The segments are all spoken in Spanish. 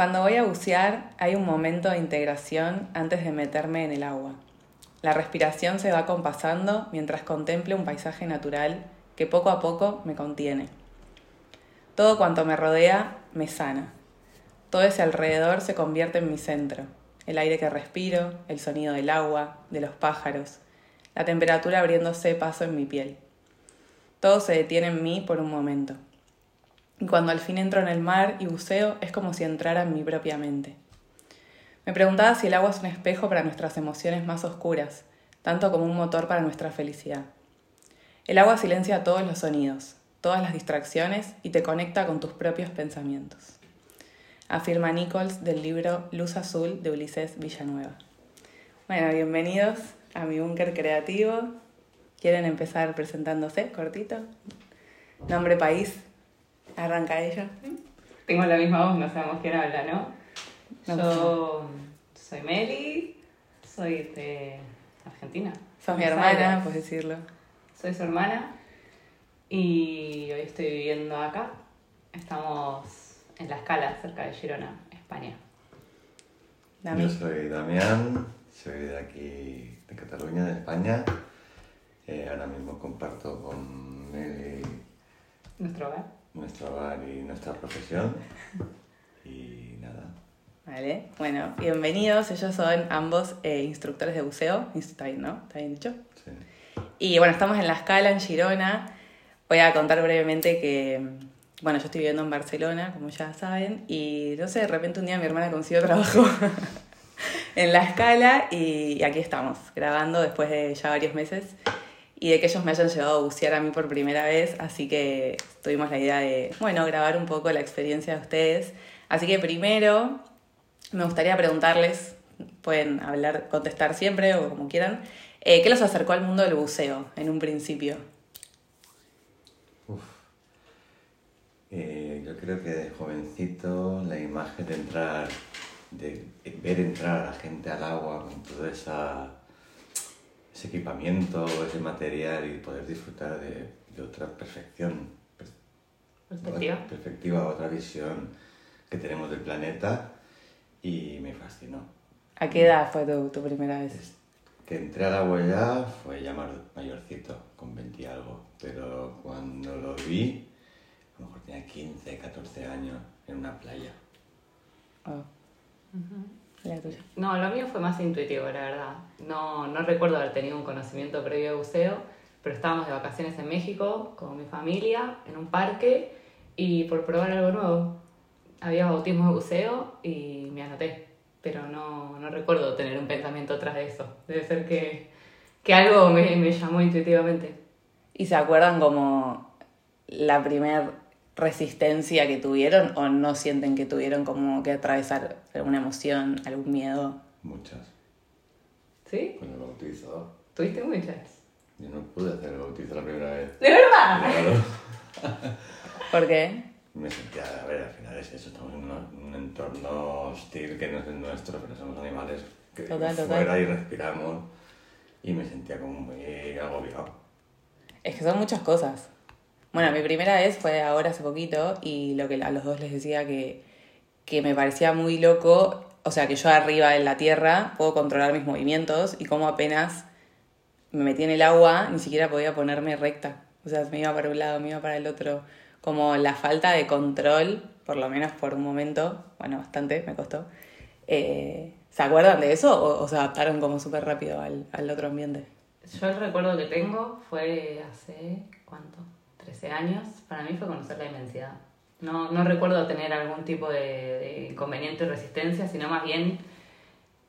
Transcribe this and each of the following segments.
Cuando voy a bucear hay un momento de integración antes de meterme en el agua. La respiración se va compasando mientras contemplo un paisaje natural que poco a poco me contiene. Todo cuanto me rodea me sana. Todo ese alrededor se convierte en mi centro. El aire que respiro, el sonido del agua, de los pájaros, la temperatura abriéndose paso en mi piel. Todo se detiene en mí por un momento. Y cuando al fin entro en el mar y buceo es como si entrara en mi propia mente. Me preguntaba si el agua es un espejo para nuestras emociones más oscuras, tanto como un motor para nuestra felicidad. El agua silencia todos los sonidos, todas las distracciones y te conecta con tus propios pensamientos. Afirma Nichols del libro Luz Azul de Ulises Villanueva. Bueno, bienvenidos a mi búnker creativo. ¿Quieren empezar presentándose cortito? Nombre, país. Arranca ella. Tengo la misma voz, no sabemos quién habla, ¿no? Yo soy Meli, soy de Argentina. Sos mi hermana, puedes decirlo. Soy su hermana y hoy estoy viviendo acá. Estamos en La Escala, cerca de Girona, España. Yo soy Damián, soy de aquí, de Cataluña, de España. Eh, ahora mismo comparto con Meli nuestro hogar. Nuestro hogar y nuestra profesión. Y nada. Vale, bueno, bienvenidos. Ellos son ambos eh, instructores de buceo. Está bien, ¿no? ¿Está bien dicho? Sí. Y bueno, estamos en La Escala, en Girona. Voy a contar brevemente que, bueno, yo estoy viviendo en Barcelona, como ya saben, y no sé, de repente un día mi hermana consiguió trabajo en La Escala y aquí estamos, grabando después de ya varios meses y de que ellos me hayan llevado a bucear a mí por primera vez, así que tuvimos la idea de, bueno, grabar un poco la experiencia de ustedes. Así que primero me gustaría preguntarles, pueden hablar, contestar siempre o como quieran, eh, ¿qué los acercó al mundo del buceo en un principio? Uf. Eh, yo creo que de jovencito la imagen de entrar, de ver entrar a la gente al agua con todo esa, ese equipamiento, ese material y poder disfrutar de, de otra perfección, Perspectiva. otra perspectiva, otra visión que tenemos del planeta y me fascinó. ¿A qué edad fue tu, tu primera vez? Que entré al agua ya fue ya ma- mayorcito, con 20 y algo, pero cuando lo vi, a lo mejor tenía 15, 14 años en una playa. Oh. La tuya. No, lo mío fue más intuitivo, la verdad. No, no recuerdo haber tenido un conocimiento previo de buceo, pero estábamos de vacaciones en México con mi familia, en un parque, y por probar algo nuevo. Había bautismo de buceo y me anoté, pero no, no recuerdo tener un pensamiento tras de eso. Debe ser que, que algo me, me llamó intuitivamente. ¿Y se acuerdan como la primer resistencia que tuvieron o no sienten que tuvieron como que atravesar alguna emoción, algún miedo? Muchas. ¿Sí? Con el bautizo. ¿Tuviste muchas? Yo no pude hacer el bautizo la primera vez. ¿De verdad? Claro. ¿Por qué? Me sentía, a ver, al final es eso, estamos en un entorno hostil que no es el nuestro, pero somos animales que Total, total. fuera y respiramos y me sentía como muy agobiado. Es que son muchas cosas. Bueno, mi primera vez fue ahora hace poquito y lo que a los dos les decía que, que me parecía muy loco, o sea, que yo arriba en la tierra puedo controlar mis movimientos y como apenas me metí en el agua ni siquiera podía ponerme recta. O sea, me iba para un lado, me iba para el otro. Como la falta de control, por lo menos por un momento, bueno, bastante me costó. Eh, ¿Se acuerdan de eso o, o se adaptaron como súper rápido al, al otro ambiente? Yo el recuerdo que tengo fue hace, ¿cuánto? 13 años. Para mí fue conocer la inmensidad. No, no recuerdo tener algún tipo de, de inconveniente o resistencia, sino más bien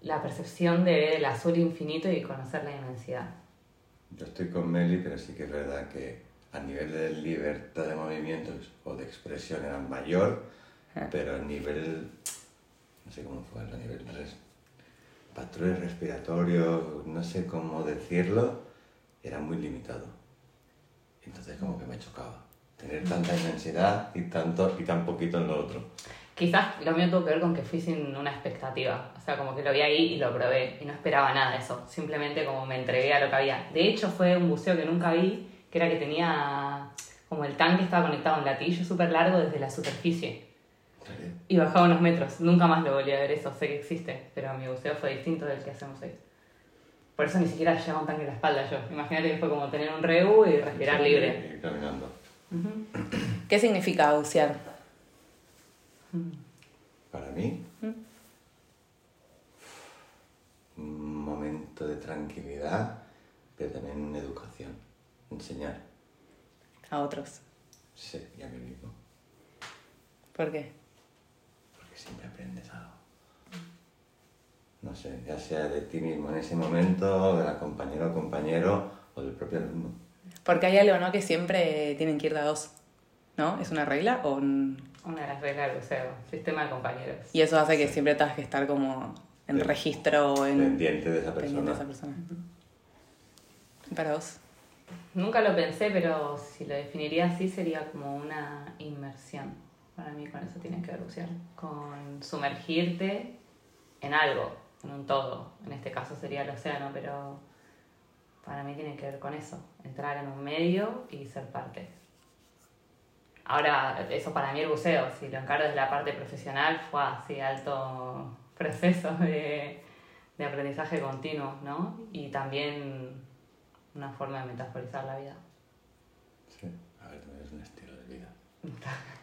la percepción de ver el azul infinito y conocer la inmensidad. Yo estoy con Meli, pero sí que es verdad que a nivel de libertad de movimientos o de expresión era mayor, Ah. pero a nivel, no sé cómo fue, a nivel res- patrones respiratorios, no sé cómo decirlo, era muy limitado. Entonces como que me chocaba tener tanta inmensidad y, tanto, y tan poquito en lo otro. Quizás lo mío tuvo que ver con que fui sin una expectativa. O sea, como que lo vi ahí y lo probé y no esperaba nada de eso. Simplemente como me entregué a lo que había. De hecho, fue un buceo que nunca vi, que era que tenía como el tanque estaba conectado a un latillo súper largo desde la superficie. Y bajaba unos metros. Nunca más lo volví a ver eso, sé que existe, pero mi buceo fue distinto del que hacemos hoy. Por eso ni siquiera llevaba un tanque en la espalda yo. Imagínate que fue como tener un reu y respirar libre. Ir caminando. ¿Qué significa bucear? Para mí, un momento de tranquilidad, pero también una educación. Enseñar. A otros. Sí, y a mí mismo. ¿Por qué? Porque siempre aprendes algo. No sé, ya sea de ti mismo en ese momento, de la compañera o compañero, o del propio alumno. Porque hay algo, ¿no? Que siempre tienen que ir de a dos. ¿No? ¿Es una regla? O un- Una de las reglas del buceo, sistema de compañeros. Y eso hace que siempre tengas que estar como en De- registro o en... Pendiente de esa pendiente persona. de esa persona. Para vos. Nunca lo pensé, pero si lo definiría así sería como una inmersión. Para mí con eso tiene que ver bucear. Con sumergirte en algo, en un todo. En este caso sería el océano, pero para mí tiene que ver con eso. Entrar en un medio y ser parte. Ahora, eso para mí el buceo, si lo encaro desde la parte profesional, fue así alto proceso de, de aprendizaje continuo, ¿no? Y también una forma de metaforizar la vida. Sí, a ver, también es un estilo de vida.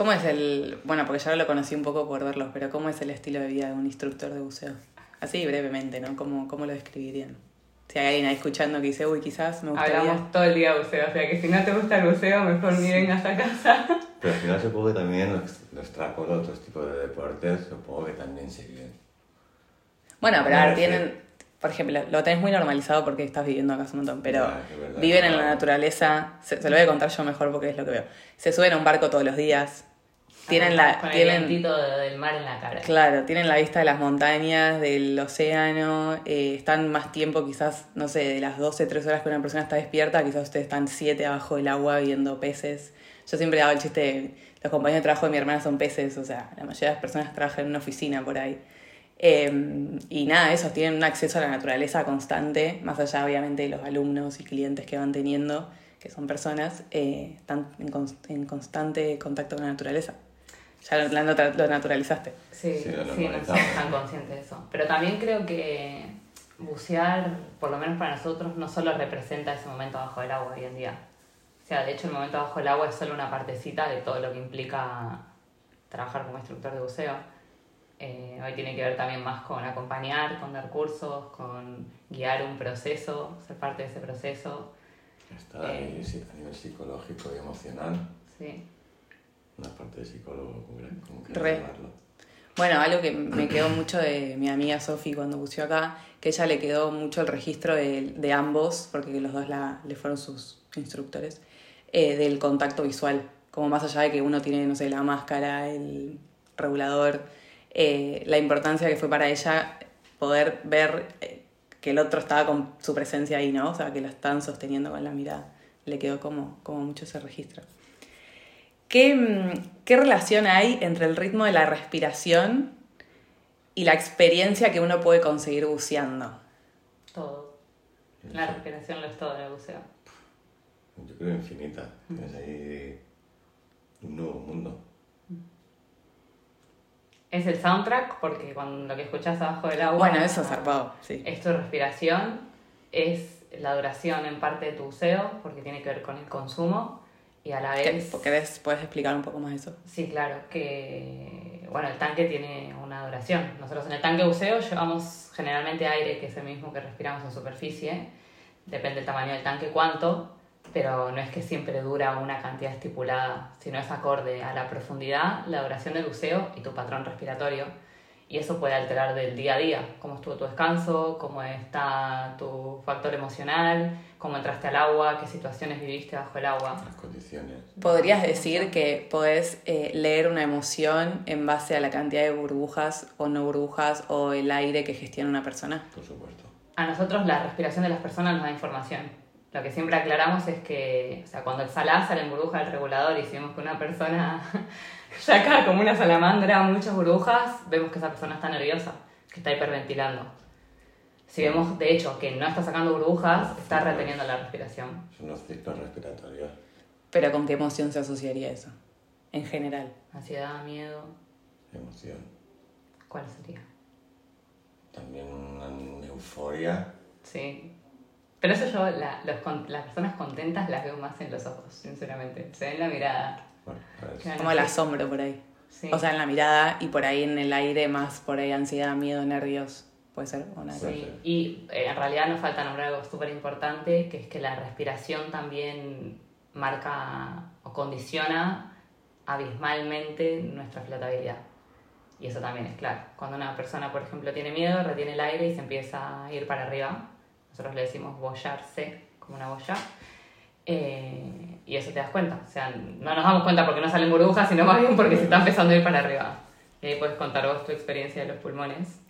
¿Cómo es el... Bueno, porque ya lo conocí un poco por verlos, pero ¿cómo es el estilo de vida de un instructor de buceo? Así brevemente, ¿no? ¿Cómo, cómo lo describirían? Si hay alguien ahí escuchando que dice, uy, quizás me gustaría... Hablamos todo el día de buceo, o sea que si no te gusta el buceo, mejor ni vengas a casa. Pero al final supongo que también los, los trapos, otros tipos de deportes, supongo que también siguen. Bueno, pero a ver, Parece- tienen... Por ejemplo, lo tenés muy normalizado porque estás viviendo acá hace un montón, pero es verdad. viven en la naturaleza, se, se lo voy a contar yo mejor porque es lo que veo. Se suben a un barco todos los días, tienen la... Con tienen, el del mar en la cara. Claro, tienen la vista de las montañas, del océano, eh, están más tiempo quizás, no sé, de las 12, 3 horas que una persona está despierta, quizás ustedes están 7 abajo del agua viendo peces. Yo siempre hago el chiste, de, los compañeros de trabajo de mi hermana son peces, o sea, la mayoría de las personas trabajan en una oficina por ahí. Eh, y nada, esos tienen un acceso a la naturaleza constante, más allá obviamente de los alumnos y clientes que van teniendo, que son personas, eh, están en, cons- en constante contacto con la naturaleza. Ya lo, lo naturalizaste. Sí, Sí, sí, lo no normalizamos. somos tan conscientes de eso. Pero también creo que bucear, por lo menos para nosotros, no solo representa ese momento bajo el agua hoy en día. O sea, de hecho el momento bajo el agua es solo una partecita de todo lo que implica trabajar como instructor de buceo. Eh, hoy tiene que ver también más con acompañar, con dar cursos, con guiar un proceso, ser parte de ese proceso. Está ahí, Eh. sí, a nivel psicológico y emocional. Sí. Una parte de psicólogo, como Re. Bueno, algo que me quedó mucho de mi amiga Sofi cuando buceó acá, que ella le quedó mucho el registro de, de ambos, porque los dos la, le fueron sus instructores, eh, del contacto visual. Como más allá de que uno tiene, no sé, la máscara, el regulador, eh, la importancia que fue para ella poder ver eh, que el otro estaba con su presencia ahí, ¿no? O sea, que lo están sosteniendo con la mirada. Le quedó como, como mucho ese registro. ¿Qué, mm, ¿Qué relación hay entre el ritmo de la respiración y la experiencia que uno puede conseguir buceando? Todo. La respiración lo es todo en el buceo. Yo creo infinita. Tienes ahí un nuevo mundo. Es el soundtrack porque cuando lo que escuchas abajo del agua Bueno, eso es zarpado, sí. es tu respiración, es la duración en parte de tu buceo porque tiene que ver con el consumo y a la ¿Qué- vez... ¿Querés, ¿Puedes explicar un poco más eso? Sí, claro, que bueno, el tanque tiene una duración. Nosotros en el tanque buceo llevamos generalmente aire, que es el mismo que respiramos en superficie. Depende del tamaño del tanque cuánto, pero no es que siempre dura una cantidad estipulada, sino es acorde a la profundidad, la duración del buceo y tu patrón respiratorio. Y eso puede alterar del día a día, cómo estuvo tu descanso, cómo está tu factor emocional, cómo entraste al agua, qué situaciones viviste bajo el agua. Las condiciones. ¿Podrías decir que podés eh, leer una emoción en base a la cantidad de burbujas o no burbujas o el aire que gestiona una persona? Por supuesto. A nosotros la respiración de las personas nos da información. Lo que siempre aclaramos es que, o sea, cuando exhalás sale en burbuja el regulador y si vemos que una persona saca como una salamandra muchas burbujas, vemos que esa persona está nerviosa, que está hiperventilando. Si vemos, de hecho, que no está sacando burbujas, está reteniendo la respiración. Son los ciclos respiratorios. Pero ¿con qué emoción se asociaría eso? En general. Ansiedad, miedo. emoción. ¿Cuál sería? También una euforia. Sí. Pero eso yo, la- los las personas contentas las veo más en los ojos, sinceramente. Se ve en la mirada. Claro. Como el asombro por ahí. Sí. O sea, en la mirada y por ahí en el aire más por ahí ansiedad, miedo, nervios. Puede ser una Sí. Sí, y eh, en realidad nos falta nombrar algo súper importante, que es que la respiración también marca o condiciona abismalmente nuestra flotabilidad. Y eso también es claro. Cuando una persona, por ejemplo, tiene miedo, retiene el aire y se empieza a ir para arriba. Nosotros le decimos bollarse, como una boya. Eh, y eso te das cuenta. O sea, no nos damos cuenta porque no salen burbujas, sino más bien porque se está empezando a ir para arriba. Y ahí puedes contar vos tu experiencia de los pulmones.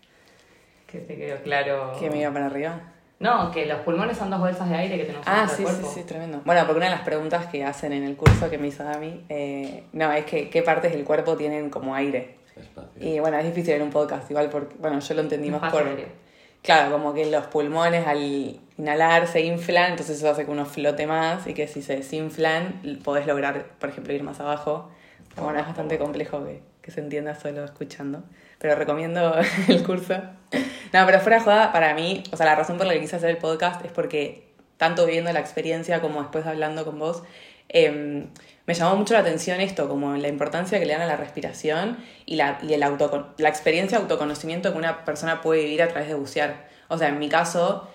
Que te quedó claro. que me iba para arriba. No, que los pulmones son dos bolsas de aire que tenemos Ah, dentro sí, sí, cuerpo. sí, tremendo. Bueno, porque una de las preguntas que hacen en el curso que me hizo Dami, eh, no, es que qué partes del cuerpo tienen como aire. espacio. Y bueno, es difícil en un podcast, igual porque, bueno, yo lo entendí más por... aéreo. Claro, como que los pulmones al inhalar se inflan, entonces eso hace que uno flote más y que si se desinflan podés lograr, por ejemplo, ir más abajo. Pero bueno, es bastante complejo que, que se entienda solo escuchando. Pero recomiendo el curso. No, pero fuera joda, para mí, o sea, la razón por la que quise hacer el podcast es porque tanto viviendo la experiencia como después hablando con vos, eh, me llamó mucho la atención esto, como la importancia que le dan a la respiración y la, y el autocon- la experiencia de autoconocimiento que una persona puede vivir a través de bucear. O sea, en mi caso,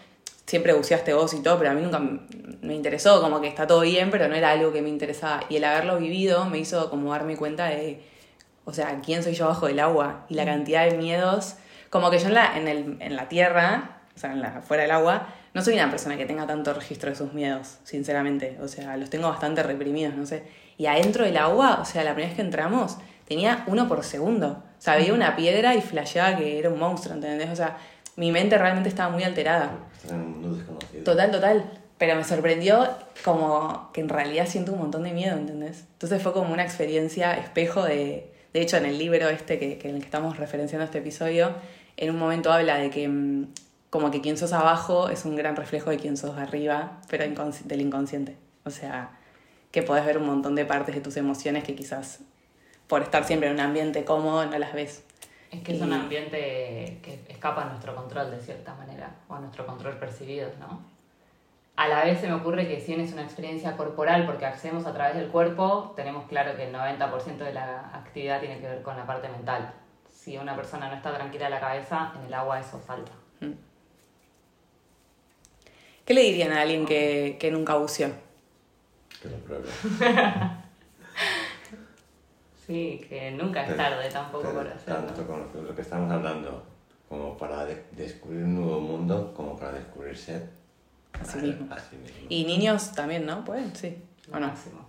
siempre buceaste vos y todo, pero a mí nunca me interesó, como que está todo bien, pero no era algo que me interesaba. Y el haberlo vivido me hizo como darme cuenta de, o sea, quién soy yo bajo el agua y la cantidad de miedos. Como que yo en la, en el, en la tierra, o sea, en la, fuera del agua, no soy una persona que tenga tanto registro de sus miedos, sinceramente. O sea, los tengo bastante reprimidos, no sé. Y adentro del agua, o sea, la primera vez que entramos, tenía uno por segundo. O sea, veía una piedra y flasheaba que era un monstruo, ¿entendés? O sea, mi mente realmente estaba muy alterada. Estás en un mundo desconocido. Total, total. Pero me sorprendió como que en realidad siento un montón de miedo, ¿entendés? Entonces fue como una experiencia espejo de... De hecho, en el libro este que, que en el que estamos referenciando este episodio, en un momento habla de que mm, como que quien sos abajo es un gran reflejo de quien sos arriba, pero del inconsciente. O sea, que podés ver un montón de partes de tus emociones que quizás por estar siempre en un ambiente cómodo no las ves. Es que es un ambiente que escapa a nuestro control de cierta manera, o a nuestro control percibido, ¿no? A la vez se me ocurre que si bien es una experiencia corporal, porque accedemos a través del cuerpo, tenemos claro que el 90% de la actividad tiene que ver con la parte mental. Si una persona no está tranquila de la cabeza, en el agua eso falta. ¿Qué le dirían a alguien que, que nunca buceó? Que lo pruebe. Sí, que nunca es Pero- tarde tampoco pero para hacerlo. Tanto con lo que, lo que estamos hablando, como para de- descubrir un nuevo mundo, como para descubrirse A sí mismo. A sí mismo. Y niños también, ¿no? ¿Pueden? Sí. ¿O no? máximo.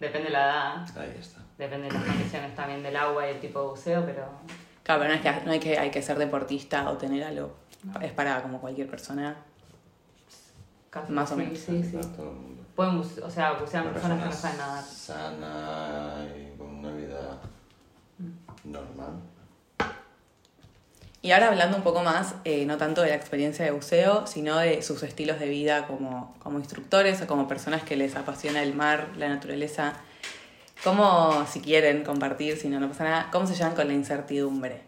Depende de la edad, Ahí está. depende de las condiciones también del agua y el tipo de buceo, pero Claro, pero no es que, no hay, que hay que ser deportista o tener algo. Es para como cualquier persona. casi Más o sí, menos. Sí, sí. Para todo el mundo. Pueden o sea, bucean personas que no saben nadar. Sana y con una vida normal. Y ahora hablando un poco más, eh, no tanto de la experiencia de buceo, sino de sus estilos de vida como, como instructores o como personas que les apasiona el mar, la naturaleza. ¿Cómo, si quieren compartir, si no, no pasa nada, cómo se llevan con la incertidumbre?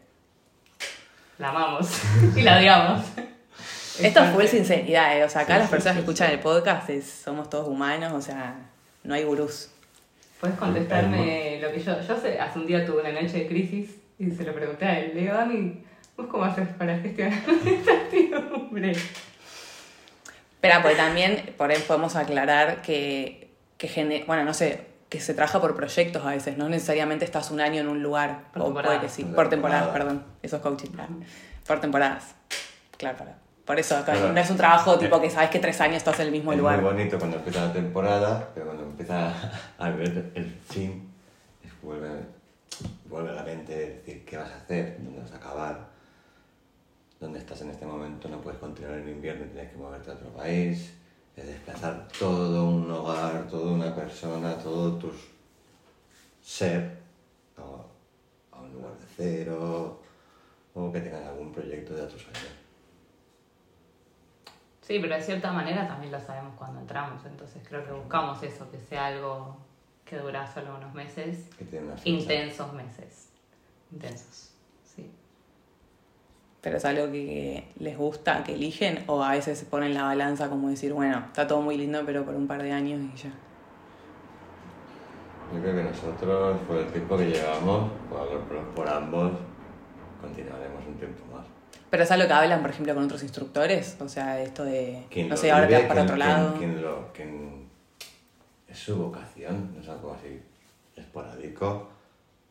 La amamos y la odiamos. Esto es full sinceridad, eh. o sea, acá Sí, las sí, personas sí, que escuchan sí. el podcast es- somos todos humanos, o sea, no hay gurús. Puedes contestarme lo que yo. Yo hace, hace un día tuve una noche de crisis y se lo pregunté a él. Le digo, Dani, ¿vos cómo haces para gestionar la incertidumbre? Pero porque también por ahí podemos aclarar que, que gene- bueno, no sé, que se trabaja por proyectos a veces, no necesariamente estás un año en un lugar, Por o puede que sí, Por por temporadas, temporada. perdón, eso es coaching, claro. por temporadas, claro, claro. Por eso Claro. no es un trabajo tipo que sabes que tres años estás en el mismo es lugar. muy bonito cuando empieza la temporada, pero cuando empieza a ver el fin, es vuelve, vuelve a la mente decir qué vas a hacer, dónde vas a acabar, dónde estás en este momento, no puedes continuar en invierno, tienes que moverte a otro país, es desplazar todo un hogar, toda una persona, todo tu ser a, a un lugar de cero, o que tengas algún proyecto de otros años. Sí, pero de cierta manera también lo sabemos cuando entramos. Entonces creo que buscamos eso, que sea algo que dura solo unos meses. Que tiene una. Intensos meses. intensos. Sí. Pero es algo que les gusta, que eligen, o a veces se ponen la balanza como decir, bueno, está todo muy lindo, pero por un par de años y ya. Yo creo que nosotros, por el tiempo que llevamos, por ambos, continuaremos un tiempo más. Pero es algo que hablan, por ejemplo, con otros instructores, o sea, esto de, no sé, ahora te vas para otro lado. quien lo- quien es su vocación, no es algo así esporádico,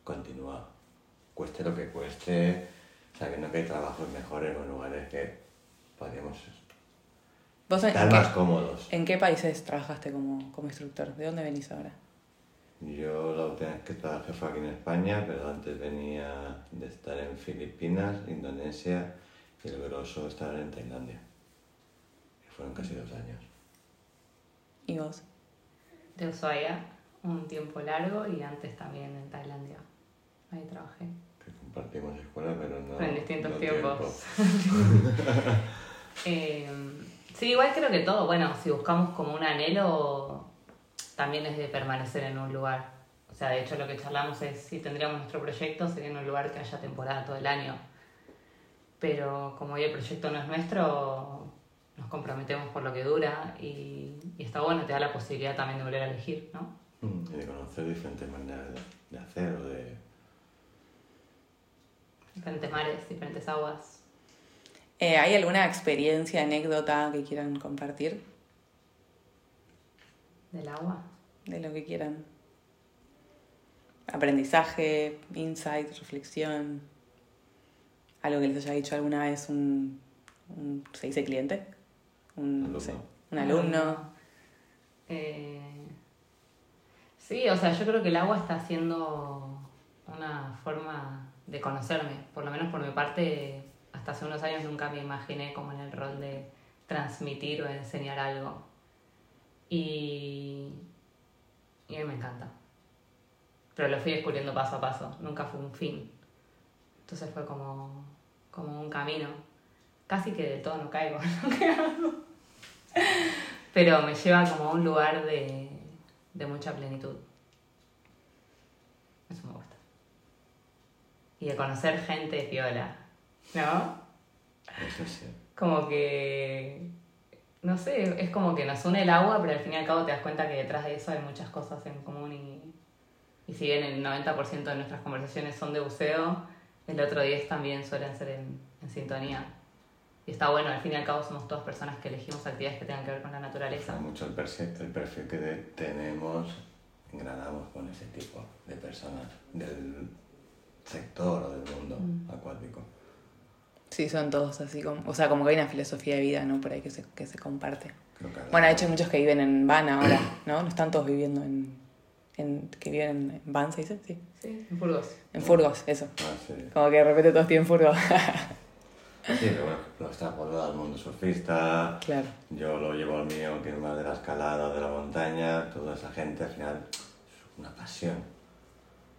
continúa. Cueste lo que cueste, sabiendo que hay trabajos mejores o lugares que podríamos ¿Vos estar en más qué, cómodos. en qué países trabajaste como, como instructor? ¿De dónde venís ahora? Yo la última vez que trabajé fue aquí en España, pero antes venía de estar en Filipinas, Indonesia y el grosso estar en Tailandia. Que fueron casi dos años. ¿Y vos? De Ushuaia un tiempo largo y antes también en Tailandia. Ahí trabajé. Que compartimos escuela, pero no. En distintos no tiempos. tiempo. Eh, sí, igual creo que todo, bueno, si buscamos como un anhelo, también es de permanecer en un lugar. O sea, de hecho lo que charlamos es si tendríamos nuestro proyecto sería en un lugar que haya temporada todo el año. Pero como hoy el proyecto no es nuestro, nos comprometemos por lo que dura y, y está bueno, te da la posibilidad también de volver a elegir, ¿no? Mm, Y de conocer diferentes maneras de, de hacer o de. Diferentes mares, diferentes aguas. Eh, ¿Hay alguna experiencia, anécdota que quieran compartir? Del agua. De lo que quieran. Aprendizaje, insight, reflexión. Algo que les haya dicho alguna vez un, un- ¿se dice cliente? Un, no sé, Alumno. un alumno. Eh, sí, o sea, yo creo que el agua está siendo una forma de conocerme. Por lo menos por mi parte, hasta hace unos años nunca me imaginé como en el rol de transmitir o enseñar algo. Y, y a mí me encanta. Pero lo fui descubriendo paso a paso, nunca fue un fin. Entonces fue como, como un camino. Casi que de todo no caigo hago. Pero me lleva como a un lugar de, de mucha plenitud. Eso me gusta. Y de conocer gente piola, ¿no? Eso sí. Como que, no sé, es como que nos une el agua, pero al fin y al cabo te das cuenta que detrás de eso hay muchas cosas en común y, y si bien el 90% de nuestras conversaciones son de buceo, el otro 10 también suelen ser en, en sintonía. Y está bueno, al fin y al cabo somos todas personas que elegimos actividades que tengan que ver con la naturaleza. Mucho el perfil, el perfil que de- tenemos, engranamos con ese tipo de personas del sector o del mundo Mm. acuático. Sí, son todos así como, o sea, como que hay una filosofía de vida, ¿no? Por ahí que se, que se comparte. Bueno, de hecho hay muchos que viven en van ahora, ¿no? No están todos viviendo en, en que viven en van, ¿se dice? Sí. Sí, en Burgos. En furgos, eso. Ah, sí. Como que de repente todos tienen furgos. Sí, pero bueno, lo extrapolado al mundo surfista. claro. Yo lo llevo al mío, que es más de la escalada, de la montaña. Toda esa gente al final es una pasión.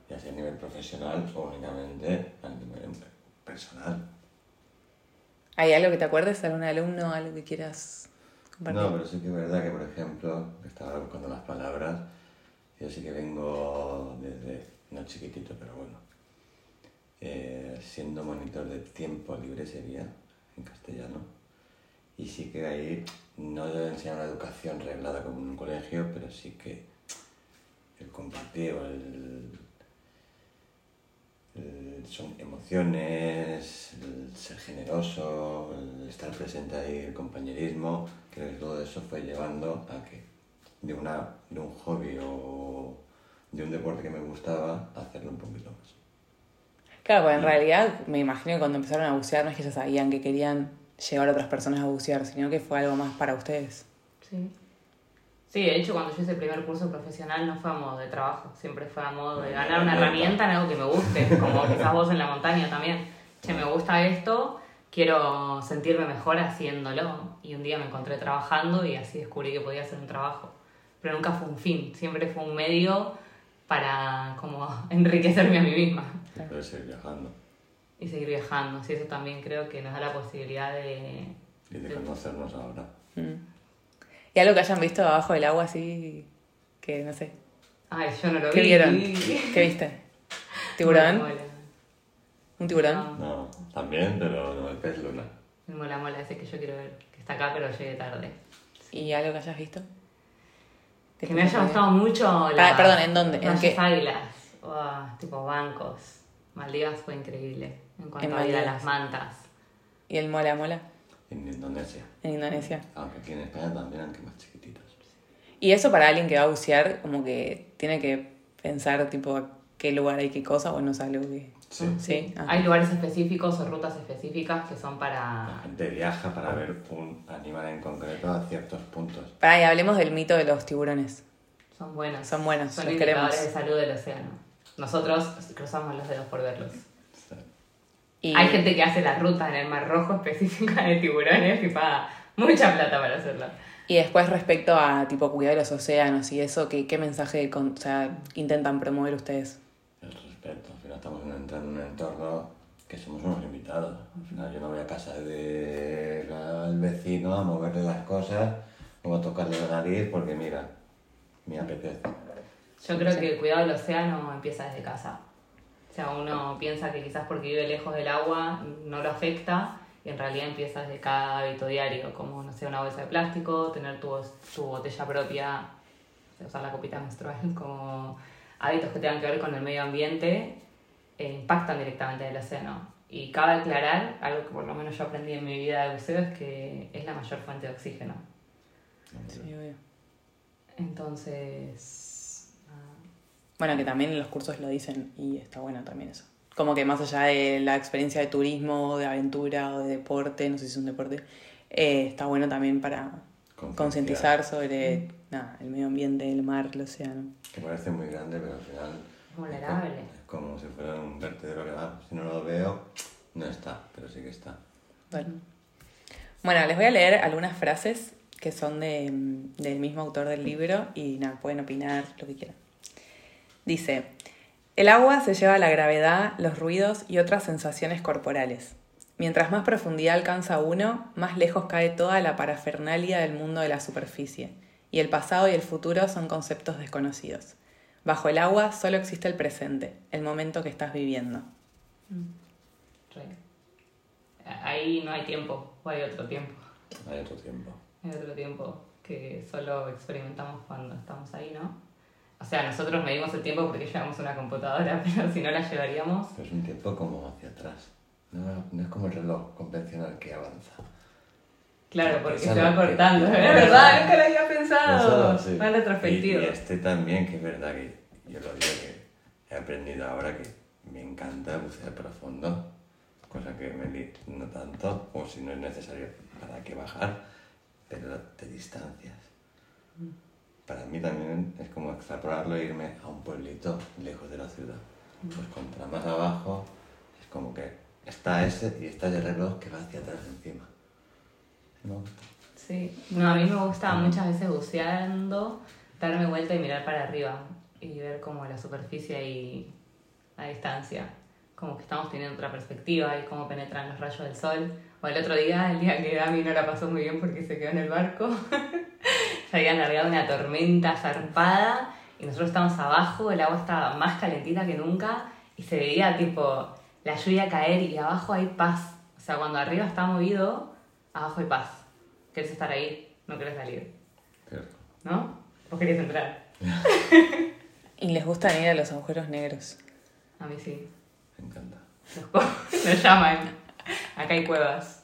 Ya sea a nivel profesional o únicamente a nivel personal. ¿Hay algo que te acuerdes? ¿Algún alumno? ¿Algo que quieras compartir? No, pero sí que es verdad que, por ejemplo, estaba buscando las palabras, yo sí que vengo desde, no chiquitito, pero bueno, eh, siendo monitor de tiempo libre sería, en castellano, y sí que ahí no debe enseñar una educación reglada como en un colegio, pero sí que el compartir, el, el- son emociones, el ser generoso, el estar presente ahí, el compañerismo, creo que todo eso fue llevando a que de, una, de un hobby o de un deporte que me gustaba, hacerlo un poquito más. Claro, porque en realidad me imagino que cuando empezaron a bucear no es que ya sabían que querían llevar a otras personas a bucear, sino que fue algo más para ustedes. Sí. Sí, de hecho, cuando yo hice el primer curso profesional no fue a modo de trabajo, siempre fue a modo de ganar una herramienta en algo que me guste, como quizás vos en la montaña también. Che, me gusta esto, quiero sentirme mejor haciéndolo. Y un día me encontré trabajando y así descubrí que podía hacer un trabajo. Pero nunca fue un fin, siempre fue un medio para como enriquecerme a mí misma Puedes seguir viajando y seguir viajando. Sí, eso también creo que nos da la posibilidad de... y de conocernos ahora. Mm. ¿Y algo que hayan visto abajo del agua así que no sé? Ay, yo no lo ¿Qué vi. vieron? ¿Qué viste? ¿Tiburón? Bueno, ¿Un tiburón? No, No, también, pero no, el pez luna. el mola mola ese que yo quiero ver, que está acá pero llegué tarde. ¿Y algo que hayas visto? Que me haya gustado mucho Pa- la... perdón, ¿en dónde? ¿En Las qué? águilas, Uah, tipo bancos. Maldivas fue increíble en cuanto En a ir a Maldivas. las mantas. ¿Y el mola mola? En Indonesia. En Indonesia. Aunque aquí en España también, aunque más chiquititos. Y eso para alguien que va a bucear, como que tiene que pensar, tipo, a qué lugar hay qué cosa, o no es algo que... Sí. Sí. ah. Hay lugares específicos o rutas específicas que son La para... gente viaja para ver un animal en concreto a ciertos puntos. Pará, y hablemos del mito de los tiburones. Son buenos. Son buenos, Son los queremos. de salud del océano. Nosotros cruzamos los dedos por verlos. Y Hay gente que hace la ruta en el Mar Rojo específica de tiburones y paga mucha plata para hacerla. Y después respecto a, tipo, cuidar los océanos y eso, ¿qué, qué mensaje con- o sea, intentan promover ustedes? El respeto. Al final estamos entrando en un entorno que somos unos limitados. Al final yo no voy a casa del vecino a moverle las cosas o a tocarle la nariz porque mira, me apetece. Yo creo que el cuidado del océano empieza desde casa. O sea, uno piensa que quizás porque vive lejos del agua no lo afecta y en realidad empieza desde cada hábito diario, como, no sé, una bolsa de plástico, tener tu, tu botella propia, usar la copita menstrual, como hábitos que tengan que ver con el medio ambiente, eh, impactan directamente el océano. Y cabe aclarar, algo que por lo menos yo aprendí en mi vida de buceo, es que es la mayor fuente de oxígeno. Sí, obvio. Entonces. Bueno, que también en los cursos lo dicen y está bueno también eso. Como que más allá de la experiencia de turismo, de aventura o de deporte, no sé si es un deporte, eh, está bueno también para concientizar sobre nada, el medio ambiente, el mar, el océano. Que parece muy grande, pero al final vulnerable. es como si fuera un vertedero que va. Si no lo veo, no está, pero sí que está. Bueno. Bueno, les voy a leer algunas frases que son de, del mismo autor del libro y nada, pueden opinar lo que quieran. Dice, el agua se lleva la gravedad, los ruidos y otras sensaciones corporales. Mientras más profundidad alcanza uno, más lejos cae toda la parafernalia del mundo de la superficie, y el pasado y el futuro son conceptos desconocidos. Bajo el agua solo existe el presente, el momento que estás viviendo. Re. Ahí no hay tiempo, o hay otro tiempo. Hay otro tiempo. Hay otro tiempo que solo experimentamos cuando estamos ahí, ¿no? O sea, nosotros medimos el tiempo porque llevamos una computadora, pero si no la llevaríamos, Pero es un tiempo como hacia atrás. No, no es como el reloj convencional que avanza. Claro, porque se va cortando. Es verdad, nunca lo había pensado. Sí. Retrospectivo. Y, y este también, que es verdad que yo lo digo que he aprendido ahora que me encanta bucear profundo, cosa que me no tanto, o si no es necesario, para qué bajar, pero te distancias. Para mí también es como extrapolarlo e irme a un pueblito lejos de la ciudad. Pues contra más abajo es como que está ese y está el reloj que va hacia atrás encima. Gusta. Sí, no, a mí me gusta muchas veces buceando, darme vuelta y mirar para arriba y ver como la superficie ahí a distancia. Como que estamos teniendo otra perspectiva y cómo penetran los rayos del sol. O el otro día, el día que Dami no la pasó muy bien porque se quedó en el barco, se había largado una tormenta zarpada y nosotros estábamos abajo, el agua estaba más calentita que nunca y se veía tipo la lluvia caer y abajo hay paz. O sea, cuando arriba está movido, abajo hay paz. ¿Querés estar ahí? No querés salir. ¿No? Vos querés entrar. Y les gusta ir a los agujeros negros. A mí sí. me encanta. Los, los llaman. Acá hay cuevas.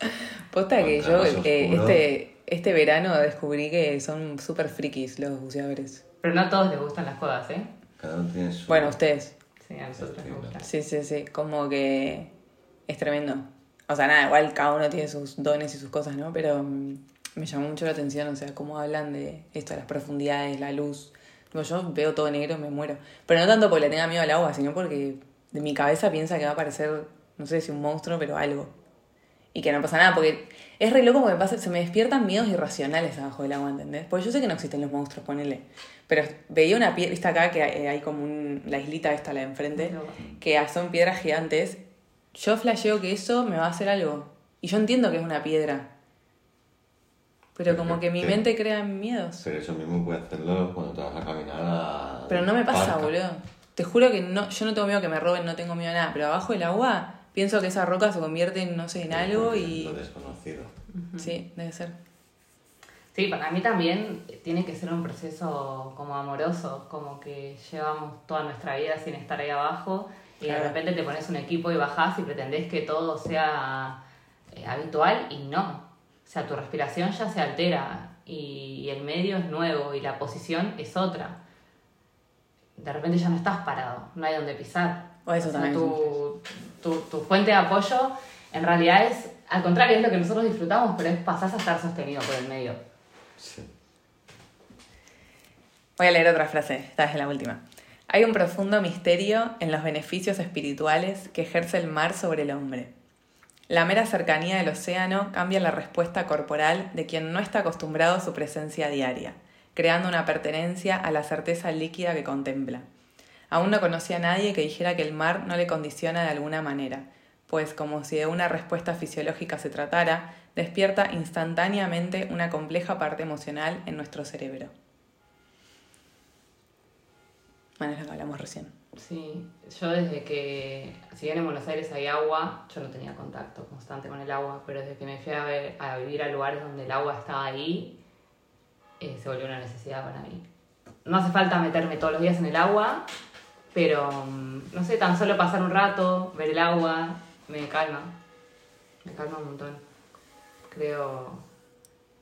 Posta que yo eh, este, este verano descubrí que son súper frikis los buceadores. Pero no a todos les gustan las cuevas, ¿eh? Cada uno tiene su... Bueno, ustedes. Sí, a nosotros nos gustan. Sí, sí, sí. Como que es tremendo. O sea, nada, igual cada uno tiene sus dones y sus cosas, ¿no? Pero mm, me llamó mucho la atención, o sea, cómo hablan de esto, las profundidades, la luz. Tipo, yo veo todo negro, me muero. Pero no tanto porque le tenga miedo al agua, sino porque de mi cabeza piensa que va a aparecer, no sé si un monstruo, pero algo. Y que no pasa nada, porque es re loco porque pasa, se me despiertan miedos irracionales abajo del agua, ¿entendés? Porque yo sé que no existen los monstruos, ponele. Pero veía una piedra, viste acá que hay hay como un, la islita esta, la de enfrente, que son piedras gigantes. Yo flasheo que eso me va a hacer algo. Y yo entiendo que es una piedra. Pero como que mi Sí. mente crea miedos. Pero eso mismo puede hacerlo cuando te vas a caminar a... Pero no me pasa, parque. boludo. Te juro que no, yo no tengo miedo que me roben, no tengo miedo a nada. Pero abajo del agua pienso que esa roca se convierte en, no sé, en algo y... Lo desconocido. Sí, debe ser. Sí, para mí también tiene que ser un proceso como amoroso, como que llevamos toda nuestra vida sin estar ahí abajo y de repente te pones un equipo y bajás y pretendés que todo sea eh, habitual y no. O sea, tu respiración ya se altera y, y el medio es nuevo y la posición es otra. De repente ya no estás parado, no hay donde pisar. O eso sea, también tu, tu, tu fuente de apoyo en realidad es, al contrario, es lo que nosotros disfrutamos, pero es pasás a estar sostenido por el medio. Sí. Voy a leer otra frase, esta es la última. Hay un profundo misterio en los beneficios espirituales que ejerce el mar sobre el hombre. La mera cercanía del océano cambia la respuesta corporal de quien no está acostumbrado a su presencia diaria, creando una pertenencia a la certeza líquida que contempla. Aún no conocía a nadie que dijera que el mar no le condiciona de alguna manera, pues como si de una respuesta fisiológica se tratara, despierta instantáneamente una compleja parte emocional en nuestro cerebro. Bueno, es lo que hablamos recién. Sí, yo desde que, si bien en Buenos Aires hay agua, yo no tenía contacto constante con el agua, pero desde que me fui a, ver- a vivir a lugares donde el agua estaba ahí, eh, se volvió una necesidad para mí. No hace falta meterme todos los días en el agua, pero mm, no sé, tan solo pasar un rato, ver el agua, me calma. Me calma un montón. Creo,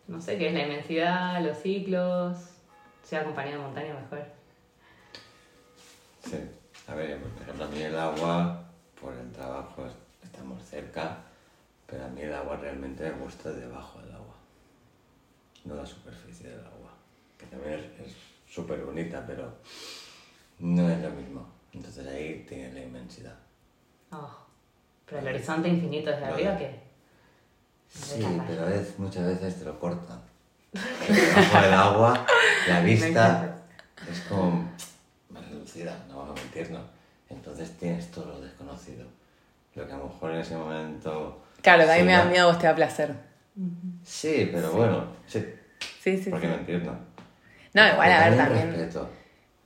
no sé qué es la inmensidad, los ciclos, si acompañado de montaña mejor. Sí. A ver, por ejemplo, a mí el agua, por el trabajo, es- estamos cerca, pero a mí el agua realmente me gusta debajo del agua, no la superficie del agua, que también es súper bonita, pero no es lo mismo. Entonces ahí tienes la inmensidad. Oh, pero el horizonte infinito desde arriba, ¿qué? Sí, pero a veces, muchas veces te lo cortan. Debajo del agua, la vista es como no vamos a mentirnos. Entonces tienes todo lo desconocido. Lo que a lo mejor en ese momento... Claro, que a mí sí, me da ¿no? miedo, a vos te da placer. Sí, pero bueno, sí. Sí, sí, ¿Por qué sí. mentirnos? No, igual, a ver, también. Respeto.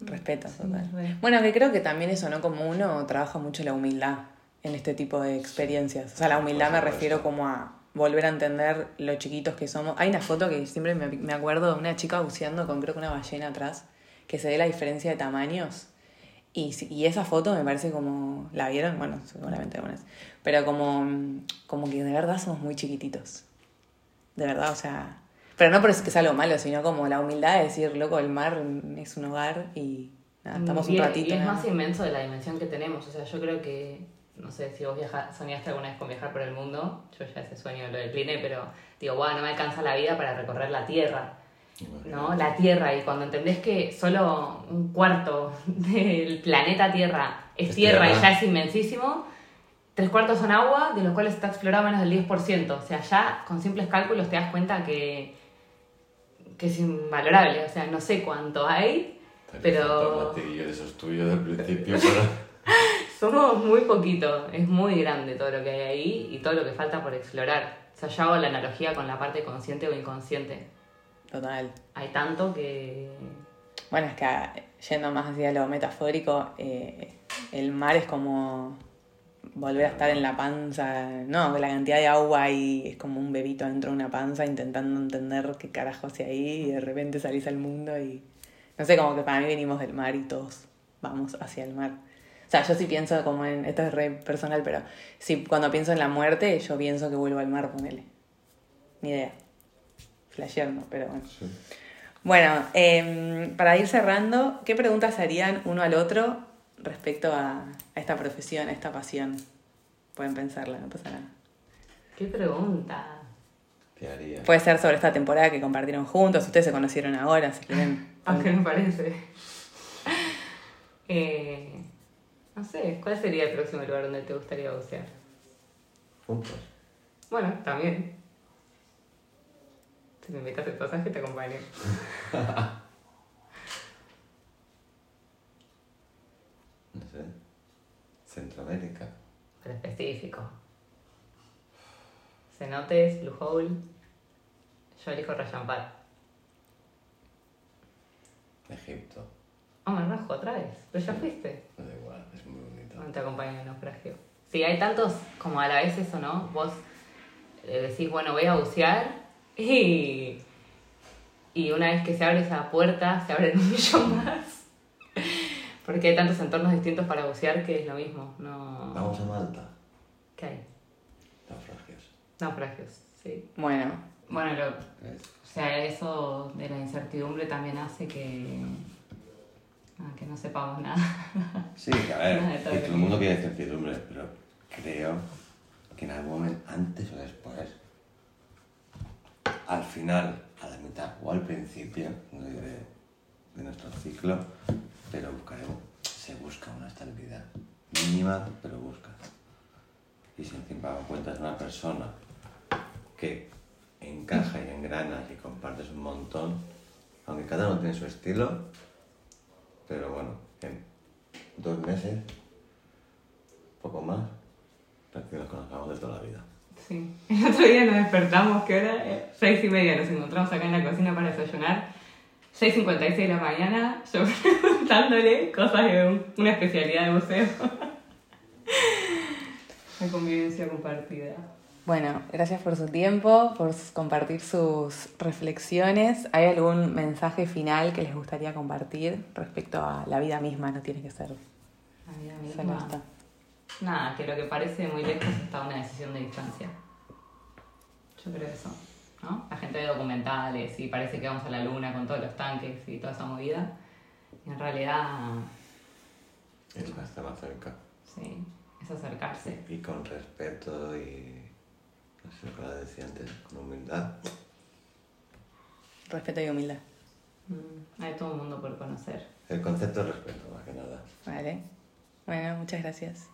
Respeto, total. re. Bueno, que creo que también eso, ¿no? Como uno trabaja mucho la humildad en este tipo de experiencias. O sea, la humildad me refiero como a volver a entender lo chiquitos que somos. Hay una foto que siempre me, me acuerdo de una chica buceando con creo que una ballena atrás, que se ve la diferencia de tamaños. Y, y esa foto me parece como, ¿la vieron? Bueno, seguramente algunas. Pero como, como que de verdad somos muy chiquititos. De verdad, o sea... Pero no por eso que sea algo malo, sino como la humildad de decir, loco, el mar es un hogar y nada, estamos y, un ratito. Y es nada más inmenso de la dimensión que tenemos. O sea, yo creo que, no sé si vos viaja, soñaste alguna vez con viajar por el mundo. Yo ya ese sueño lo decliné, pero digo, wow, no me alcanza la vida para recorrer la Tierra. ¿No? La Tierra, y cuando entendés que solo un cuarto del planeta Tierra es, Es tierra, y ya es inmensísimo, tres cuartos son agua, de los cuales está explorado menos del 10%. O sea, ya con simples cálculos te das cuenta que, que es invalorable. O sea, no sé cuánto hay, pero de esos tuyos del principio, somos muy poquito. Es muy grande todo lo que hay ahí y todo lo que falta por explorar. O sea, yo hago la analogía con la parte consciente o inconsciente. Total. Hay tanto que Bueno, es que ah, yendo más hacia lo metafórico, eh, el mar es como volver a estar en la panza, no, la cantidad de agua ahí es como un bebito dentro de una panza intentando entender qué carajo hace ahí y de repente salís al mundo y no sé, como que para mí venimos del mar y todos vamos hacia el mar. O sea, yo sí pienso como en, esto es re personal, pero sí, cuando pienso en la muerte, yo pienso que vuelvo al mar, ponele. Ni idea. Flashear, no, pero bueno. Sí. Bueno, em, para ir cerrando, ¿qué preguntas harían uno al otro respecto a, a esta profesión, a esta pasión? Pueden pensarla, no pasa nada. ¿Qué pregunta? ¿Qué haría? Puede ser sobre esta temporada que compartieron juntos, ustedes se conocieron ahora, si quieren. Aunque me parece. Eh, no sé, ¿cuál sería el próximo lugar donde te gustaría bucear? Juntos. Bueno, también. Si me invitas el pasaje, te acompaño. No sé. Centroamérica. Pero específico. Cenotes, Blue Hole. Yo elijo Rayampar. Egipto. Oh, me rojo otra vez. Pero ya fuiste. No da igual, es muy bonito. Bueno, te acompaño en el naufragio. Sí, hay tantos como a la vez eso, ¿no? Vos eh, decís, bueno, voy a bucear y, y una vez que se abre esa puerta, se abren un millón más. Porque hay tantos entornos distintos para bucear que es lo mismo. No... Vamos a Malta. ¿Qué hay? Naufragios. Naufragios, sí. Bueno, Bueno, lo- o sea, eso de la incertidumbre también hace que, ah, que no sepamos nada. Sí, a ver, todo y lo todo el mundo quiere certidumbre, pero creo que en algún momento, antes o después, al final, a la mitad o al principio de, de nuestro ciclo, pero buscaremos, se busca una estabilidad mínima, pero busca. Y si encima encuentras una persona que encaja y engrana y compartes un montón, aunque cada uno tiene su estilo, pero bueno, en dos meses, poco más, que nos conozcamos de toda la vida. Sí. El otro día nos despertamos, ¿qué hora? Eh, Seis y media, nos encontramos acá en la cocina para desayunar. 6.56 de la mañana, yo preguntándole cosas de un- una especialidad de museo. La convivencia compartida. bueno, gracias por su tiempo, por compartir sus reflexiones. ¿Hay algún mensaje final que les gustaría compartir respecto a la vida misma? No tiene que ser La vida misma. Nada, que lo que parece muy lejos está una decisión de distancia. Yo creo eso, ¿no? La gente ve documentales y parece que vamos a la luna con todos los tanques y toda esa movida. Y en realidad, Es la está más cerca. sí, es acercarse. Y con respeto y, no sé lo que la decía antes, con humildad. Respeto y humildad. Mm, hay todo un mundo por conocer. El concepto de respeto, más que nada. Vale. Bueno, muchas gracias.